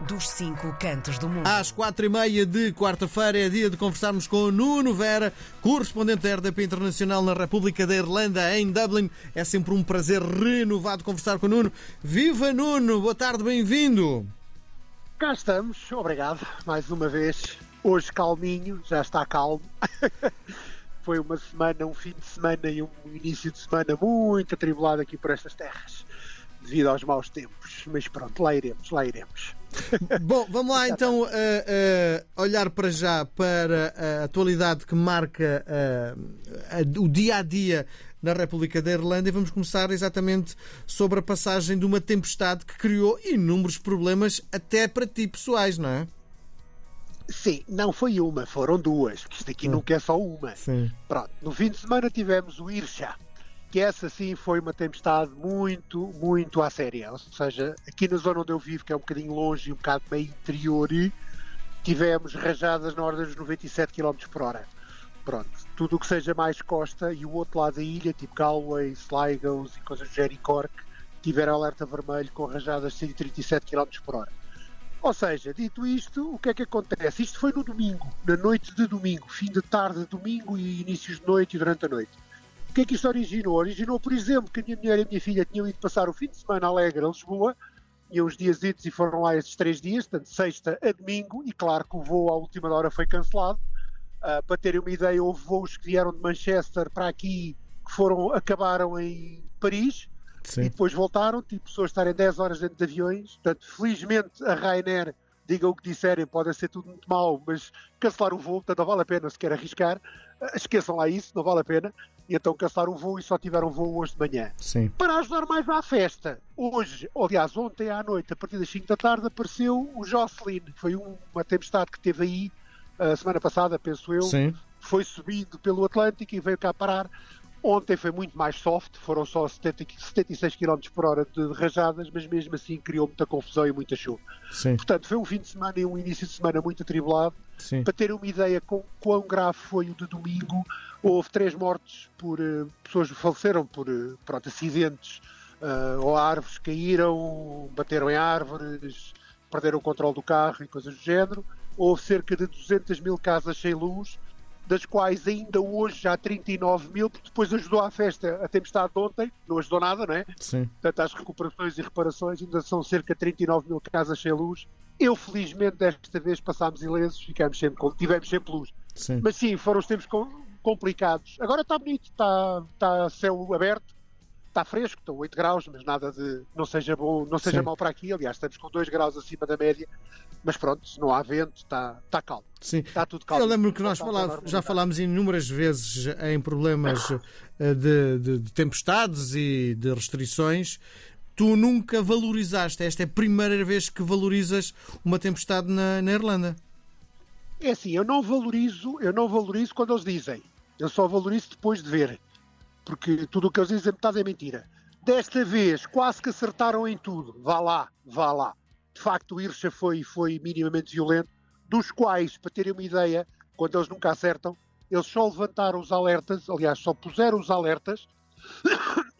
dos cinco cantos do mundo. Às quatro e meia de quarta-feira é dia de conversarmos com o Nuno Vera, correspondente da RDP Internacional na República da Irlanda, em Dublin. É sempre um prazer renovado conversar com o Nuno. Viva Nuno! Boa tarde, bem-vindo! Cá estamos, obrigado, mais uma vez. Hoje calminho, já está calmo. Foi uma semana, um fim de semana e um início de semana muito atribulado aqui por estas terras, devido aos maus tempos. Mas pronto, lá iremos, lá iremos. Bom, vamos lá então uh, uh, olhar para já para a atualidade que marca uh, o dia a dia na República da Irlanda e vamos começar exatamente sobre a passagem de uma tempestade que criou inúmeros problemas até para ti pessoais, não é? Sim, não foi uma, foram duas, porque isto aqui hum. nunca é só uma. Sim. Pronto, no fim de semana tivemos o Irsha, que essa sim foi uma tempestade muito, muito à séria. Ou seja, aqui na zona onde eu vivo, que é um bocadinho longe e um bocado meio interior, tivemos rajadas na ordem dos 97 km por hora. Pronto, tudo o que seja mais costa e o outro lado da ilha, tipo Galway, Sligo e coisas do Jerry Cork, tiveram alerta vermelho com rajadas de 137 km por hora. Ou seja, dito isto, o que é que acontece? Isto foi no domingo, na noite de domingo, fim de tarde de domingo e inícios de noite e durante a noite. O que é que isto originou? Originou, por exemplo, que a minha mulher e a minha filha tinham ido passar o fim de semana alegre a Lisboa, tinham uns dias e foram lá esses três dias, portanto, sexta a domingo, e claro que o voo à última hora foi cancelado. Uh, para terem uma ideia, houve voos que vieram de Manchester para aqui que foram, acabaram em Paris, Sim. e depois voltaram, tipo pessoas estarem 10 horas dentro de aviões. Portanto, felizmente a Ryanair, digam o que disserem, pode ser tudo muito mau, mas cancelar o voo, portanto não vale a pena se quer arriscar. Ah, esqueçam lá isso, não vale a pena. E então cancelaram o voo e só tiveram voo hoje de manhã. Sim. Para ajudar mais à festa, hoje, aliás, ontem à noite, a partir das 5 da tarde, apareceu o Jocelyn. Foi uma tempestade que teve aí a semana passada, penso eu. Sim. Foi subindo pelo Atlântico e veio cá parar. Ontem foi muito mais soft, foram só 70, 76 km por hora de rajadas, mas mesmo assim criou muita confusão e muita chuva. Sim. Portanto, foi um fim de semana e um início de semana muito atribulado. Sim. Para ter uma ideia com quão grave foi o de domingo, houve três mortes por uh, pessoas que faleceram por uh, pronto, acidentes uh, ou árvores caíram, bateram em árvores, perderam o controle do carro e coisas do género. Houve cerca de 200 mil casas sem luz das quais ainda hoje já 39 mil, porque depois ajudou à festa a tempestade de ontem, não ajudou nada, não é? Sim. Portanto, às recuperações e reparações ainda são cerca de 39 mil casas sem luz. Eu, felizmente, desta vez passámos ilesos, ficamos sempre, tivemos sempre luz. Sim. Mas sim, foram os tempos complicados. Agora está bonito, está, está céu aberto, está fresco, estão 8 graus, mas nada de não seja bom, não seja Sim. mau para aqui. Aliás, estamos com 2 graus acima da média, mas pronto, se não há vento, está, está calmo. Sim. Está tudo calmo. Eu lembro que nós já falámos inúmeras vezes em problemas eh, de, de, de tempestades e de restrições. Tu nunca valorizaste, esta é a primeira vez que valorizas uma tempestade na, na Irlanda. É assim, eu não valorizo, eu não valorizo quando eles dizem. Eu só valorizo depois de ver porque tudo o que eles dizem metade é mentira. Desta vez quase que acertaram em tudo. Vá lá, vá lá. De facto, o Irsha foi, foi minimamente violento, dos quais, para terem uma ideia, quando eles nunca acertam, eles só levantaram os alertas, aliás, só puseram os alertas,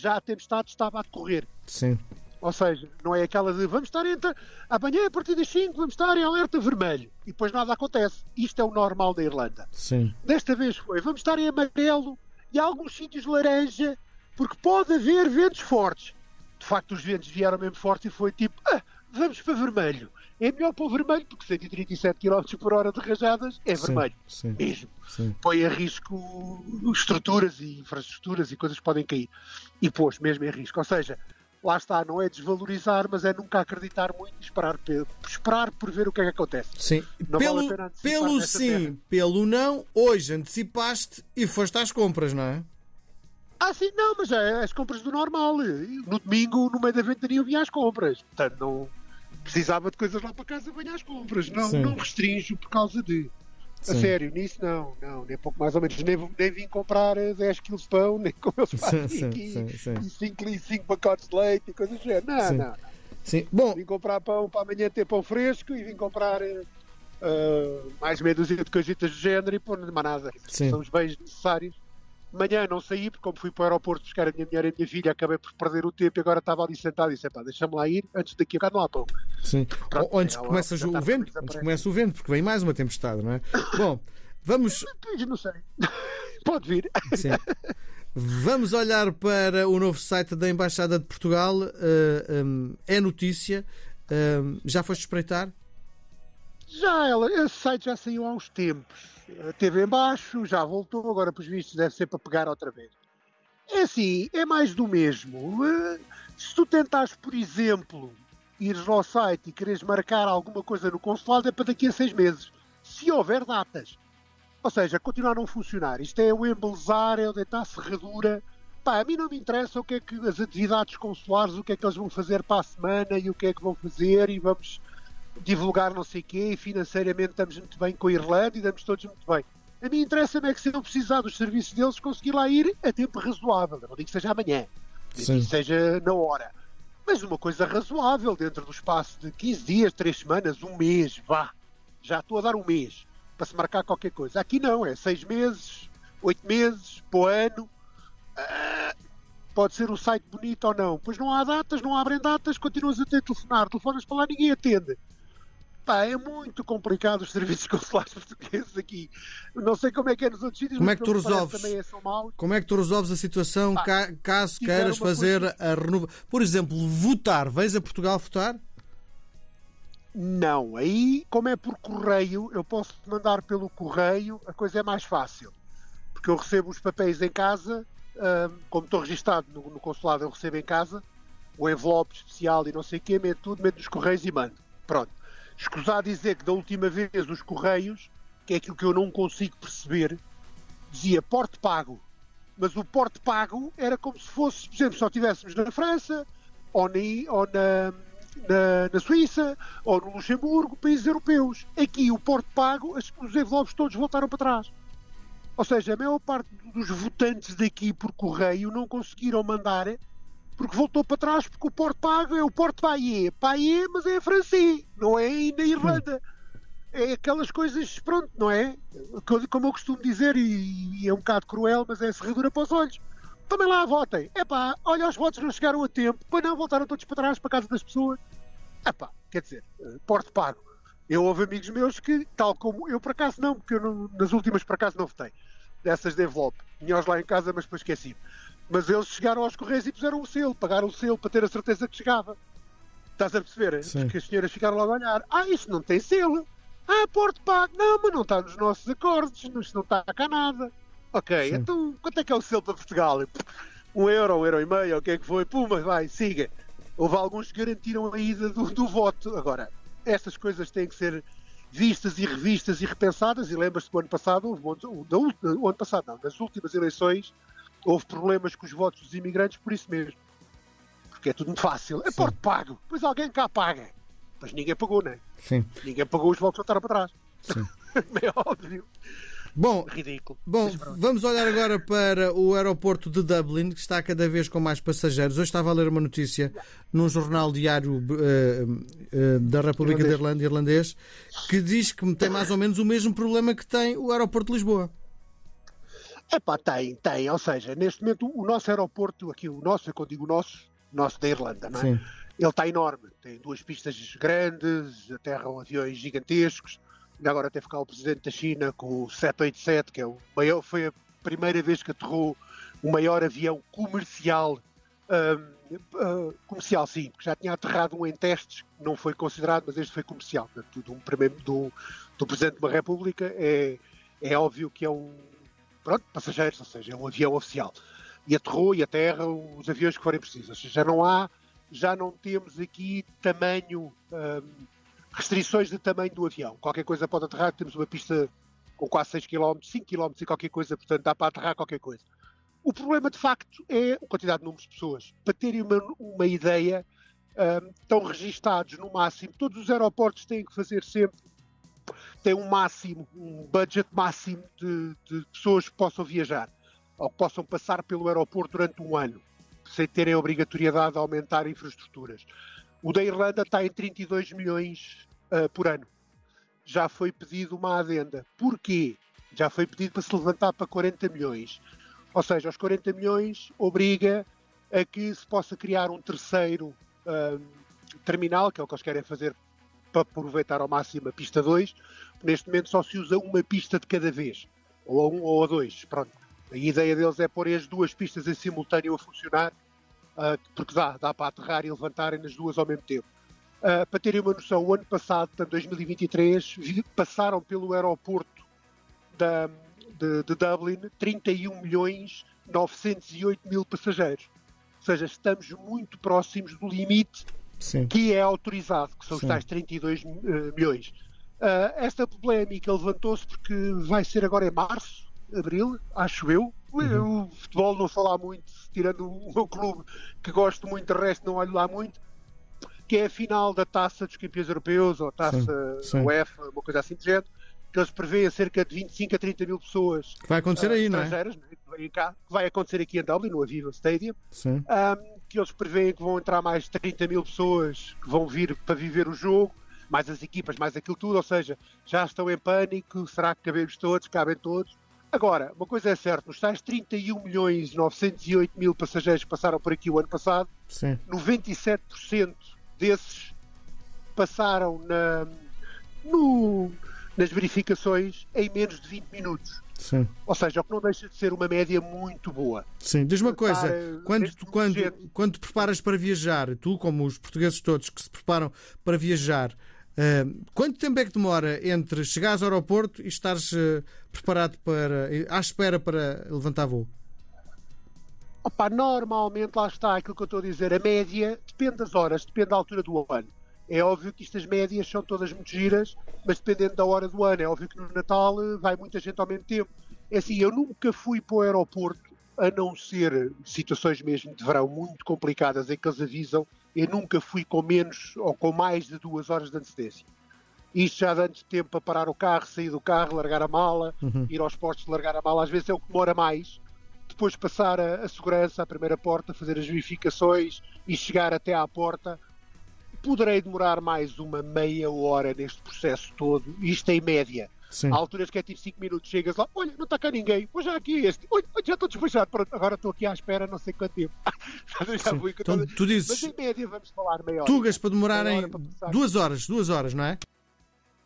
já a tempestade estava a decorrer. Sim. Ou seja, não é aquela de vamos estar entre, amanhã a partir das 5 vamos estar em alerta vermelho e depois nada acontece. Isto é o normal da Irlanda. Sim. Desta vez foi vamos estar em amarelo e alguns sítios laranja, porque pode haver ventos fortes. De facto, os ventos vieram mesmo fortes e foi tipo, ah, vamos para vermelho. É melhor para o vermelho, porque 137 km por hora de rajadas é vermelho. Sim, mesmo. Sim. Põe a risco estruturas e infraestruturas e coisas que podem cair. E pôs mesmo em risco. Ou seja, lá está, não é desvalorizar, mas é nunca acreditar muito e esperar, esperar por ver o que é que acontece. Sim, não pelo, vale pelo sim, terra. pelo não, hoje antecipaste e foste às compras, não é? Ah, sim, não, mas é as compras do normal. No domingo, no meio da ventania, eu vinha às compras. Portanto, não precisava de coisas lá para casa, venho às compras. Não, não restringo por causa de. Sim. A sério, nisso não, não, nem pouco mais ou menos. Nem, nem vim comprar 10 eh, quilos de pão, nem como eles fazem aqui, sim, sim, e 5, 5 pacotes de leite e coisas assim. Não, sim. não, não. Sim. Bom, vim comprar pão para amanhã ter pão fresco e vim comprar uh, mais meia dúzia de coisitas de género e pôr nada. Sim. São os bens necessários Manhã não saí, porque como fui para o aeroporto buscar a minha mulher e a minha filha, acabei por perder o tempo e agora estava ali sentado e disse, pá, deixa-me lá ir, antes daqui a bocado não há pão. Sim. Pronto, ou antes é, começa o vento, antes começa o vento, porque vem mais uma tempestade, não é? Bom, vamos... Não sei. Pode vir. Sim. Vamos olhar para o novo site da Embaixada de Portugal. Eh, um, é notícia. Uh, já foste espreitar? Já, ela, esse site já saiu há uns tempos. Teve embaixo, já voltou, agora para os vistos deve ser para pegar outra vez. É assim, é mais do mesmo. Eh, se tu tentares, por exemplo, ires ao site e queres marcar alguma coisa no consulado, é para daqui a seis meses. Se houver datas. Ou seja, continuar a não funcionar. Isto é o embelezar, é o deitar serradura. Pá, a mim não me interessa o que é que as atividades consulares, o que é que eles vão fazer para a semana e o que é que vão fazer e vamos divulgar não sei o quê e financeiramente estamos muito bem com a Irlanda e damos todos muito bem. A mim interessa-me é que se eu precisar dos serviços deles, conseguir lá ir a tempo razoável. não digo que seja amanhã, digo que seja na hora. Mas uma coisa razoável, dentro do espaço de 15 dias, 3 semanas, um mês, vá. Já estou a dar um mês para se marcar qualquer coisa. Aqui não, é 6 meses, 8 meses, por ano. Uh, pode ser o site bonito ou não. Pois não há datas, não abrem datas, continuas a ter telefonar, telefonas para lá, ninguém atende. É muito complicado os serviços consulares portugueses aqui. Não sei como é que é nos outros sítios, como é que tu resolves? É como é que tu resolves a situação caso queiras fazer a renovação? Por exemplo, votar. Vens a Portugal votar? Não, aí, como é por correio, eu posso mandar pelo correio, a coisa é mais fácil. Porque eu recebo os papéis em casa, como estou registado no, no, consulado, eu recebo em casa o envelope especial e não sei o quê, meto tudo, meto nos correios e mando. Pronto. Escusar dizer que da última vez os Correios, que é aquilo que eu não consigo perceber, dizia porte pago. Mas o porte pago era como se fosse, por exemplo, se nós estivéssemos na França, ou, na, ou na, na, na, Suíça, ou no Luxemburgo, países europeus. Aqui o porte pago, os envelopes todos voltaram para trás. Ou seja, a maior parte dos votantes daqui por correio não conseguiram mandar porque voltou para trás porque o Porto paga é o Porto Paie. Paie, mas é francês, não é na Irlanda. É aquelas coisas, pronto, não é? Como eu costumo dizer, e, e é um bocado cruel, mas é serradura para os olhos. Também lá votem. É pá, olha, os votos não chegaram a tempo, pois não, voltaram todos para trás, para casa das pessoas. É pá, quer dizer, Porto pago. Eu houve amigos meus que, tal como eu, por acaso não, porque eu não, nas últimas por acaso não votei, dessas de envelope. Tinha-os lá em casa, mas depois esqueci-me. Mas eles chegaram aos Correios e puseram o selo, pagaram o selo para ter a certeza que chegava. Estás a perceber? Sim. Porque as senhoras ficaram logo a olhar. Ah, isso não tem selo. Ah, Porto Pago. Não, mas não está nos nossos acordos. Isto não está cá nada. Ok, Sim. então quanto é que é o selo para Portugal? Um euro, um euro e meio, o que é que foi? Puma, vai, siga. Houve alguns que garantiram a ida do, do voto. Agora, estas coisas têm que ser vistas e revistas e repensadas. E lembras-te do ano passado, houve, do, do, do, ano passado não, nas últimas eleições, houve problemas com os votos dos imigrantes por isso mesmo. Porque é tudo muito fácil. É porto pago. Pois alguém cá paga. Mas ninguém pagou, não é? Sim. Ninguém pagou, os votos voltaram para trás. Sim. é óbvio. Bom, Ridículo. Bom, vamos olhar agora para o aeroporto de Dublin, que está cada vez com mais passageiros. Hoje estava a ler uma notícia num jornal diário uh, uh, da República irlandês. da Irlanda, irlandês, que diz que tem mais ou menos o mesmo problema que tem o aeroporto de Lisboa. É pá, tem, tem. Ou seja, neste momento o nosso aeroporto, aqui o nosso, quando digo nosso, nosso da Irlanda, não é? Sim. Ele está enorme. Tem duas pistas grandes, aterram aviões gigantescos. Agora até ficar o presidente da China com o 787, que é o maior, foi a primeira vez que aterrou o maior avião comercial. Um, uh, comercial sim, porque já tinha aterrado um em testes, não foi considerado, mas este foi comercial. Portanto, do, do, do Presidente de uma República é, é óbvio que é um pronto, passageiros, ou seja, é um avião oficial. E aterrou e aterra os aviões que forem precisos. Já não há, já não temos aqui tamanho, hum, restrições de tamanho do avião. Qualquer coisa pode aterrar, temos uma pista com quase 6 km, 5 km e qualquer coisa, portanto dá para aterrar qualquer coisa. O problema, de facto, é a quantidade de números de pessoas. Para terem uma, uma ideia, um, estão registados no máximo. Todos os aeroportos têm que fazer sempre tem um máximo, um budget máximo de, de pessoas que possam viajar ou que possam passar pelo aeroporto durante um ano, sem terem a obrigatoriedade de aumentar infraestruturas. O da Irlanda está em 32 milhões uh, por ano. Já foi pedido uma adenda. Porquê? Já foi pedido para se levantar para 40 milhões. Ou seja, os 40 milhões obriga a que se possa criar um terceiro uh, terminal, que é o que eles querem fazer para aproveitar ao máximo a pista 2. Neste momento só se usa uma pista de cada vez, ou a um ou a dois. Pronto. A ideia deles é pôr as duas pistas em simultâneo a funcionar, uh, porque dá, dá para aterrar e levantarem nas duas ao mesmo tempo. Uh, para terem uma noção, o ano passado, portanto, 2023, passaram pelo aeroporto da, de, de Dublin 31 milhões 908 mil passageiros. Ou seja, estamos muito próximos do limite Sim. que é autorizado, que são os tais 32 uh, eh, milhões. Uh, esta polémica levantou-se porque vai ser agora em março, abril, acho eu. Uhum. O futebol não falar muito, tirando o meu clube, que gosto muito, de resto não olho lá muito, que é a final da taça dos campeões europeus, ou taça sim, sim. UEFA, uma coisa assim de género, que eles prevêem cerca de 25 a 30 mil pessoas. Que vai acontecer uh, aí, não é? Né? Cá, que vai acontecer aqui em Dublin, no Aviva Stadium. Sim. Um, que eles prevêem que vão entrar mais de 30 mil pessoas que vão vir para viver o jogo, mais as equipas, mais aquilo tudo, ou seja, já estão em pânico, será que cabemos todos, cabem todos? Agora, uma coisa é certa, os tais 31 milhões 908 mil passageiros que passaram por aqui o ano passado, Sim. 97% desses passaram na, no, nas verificações em menos de 20 minutos. Sim. Ou seja, o que não deixa de ser uma média muito boa. Sim, diz uma coisa, quando, quando, quando te preparas para viajar, tu como os portugueses todos que se preparam para viajar, uh, quanto tempo é que demora entre chegares ao aeroporto e estares uh, preparado para, à espera para levantar voo? Opa, normalmente lá está aquilo que eu estou a dizer, a média depende das horas, depende da altura do ano. É óbvio que estas médias são todas muito giras, mas dependendo da hora do ano. É óbvio que no Natal eh, vai muita gente ao mesmo tempo. É assim, eu nunca fui para o aeroporto, a não ser situações mesmo de verão muito complicadas em que eles avisam, eu nunca fui com menos ou com mais de duas horas de antecedência. Isto já dá antes tempo para parar o carro, sair do carro, largar a mala, uhum. ir aos postos, largar a mala. Às vezes é o que demora mais. Depois passar a, a segurança, a primeira porta, fazer as verificações e chegar até à porta poderei demorar mais uma meia hora neste processo todo, isto em média. Sim. Há alturas que é tipo 5 minutos, chegas lá, olha, não está cá ninguém, pois já aqui este, olha, já estou despachado, pronto, agora estou aqui à espera não sei quanto tempo. já fui, então, tu dizes, Mas em média vamos falar meia hora. Tugas para demorarem duas horas, duas horas, não é?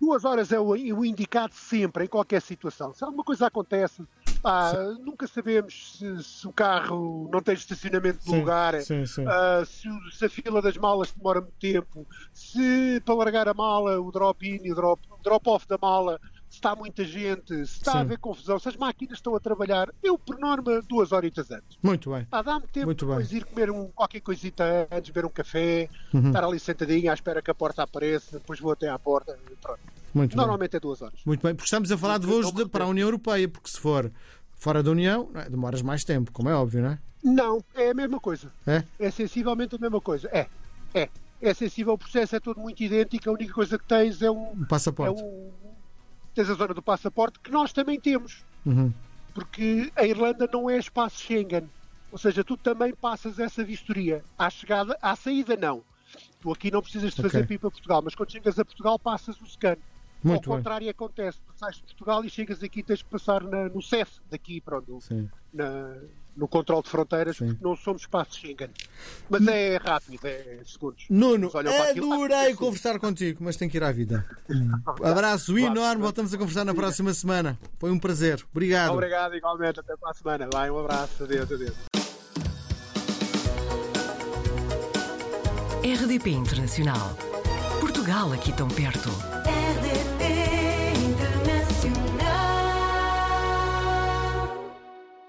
Duas horas é o, o indicado sempre, em qualquer situação. Se alguma coisa acontece, ah, nunca sabemos se, se, o carro não tem estacionamento de lugar, sim, sim. Ah, se, se, a fila das malas demora muito tempo, se para largar a mala, o drop-in e o drop-off drop da mala, se está muita gente, se está sim. a haver confusão, se as máquinas estão a trabalhar, eu, por norma, duas horitas antes. Muito bem. Dá-me tempo muito depois bem. ir comer um, qualquer coisita antes, beber um café, uhum. estar ali sentadinho à espera que a porta apareça, depois vou até à porta e pronto. Muito Normalmente bem. é duas horas. Muito bem, porque estamos a falar de voos de, para a União Europeia, porque se for fora da União, é? demoras mais tempo, como é óbvio, não é? Não, é a mesma coisa. É? É sensivelmente a mesma coisa. É, é. É sensível, o processo é todo muito idêntico, a única coisa que tens é um. passaporte. É um, tens a zona do passaporte, que nós também temos. Uhum. Porque a Irlanda não é espaço Schengen. Ou seja, tu também passas essa vistoria. À chegada, à saída, não. Tu aqui não precisas de fazer okay. pipa Portugal, mas quando chegas a Portugal passas o scan. Muito Ao contrário, bem. acontece. Tu sais de Portugal e chegas aqui tens que passar na, no CEF, daqui, pronto, na, no controle de fronteiras, Sim. porque não somos espaço Schengen. Mas é rápido, é segundos. Nuno, adorei conversar contigo, mas tenho que ir à vida. Abraço enorme, voltamos a conversar na próxima semana. Foi um prazer. Obrigado. Obrigado, igualmente. Até para a semana. Vai, um abraço. Adeus, adeus. RDP Internacional. Portugal aqui tão perto.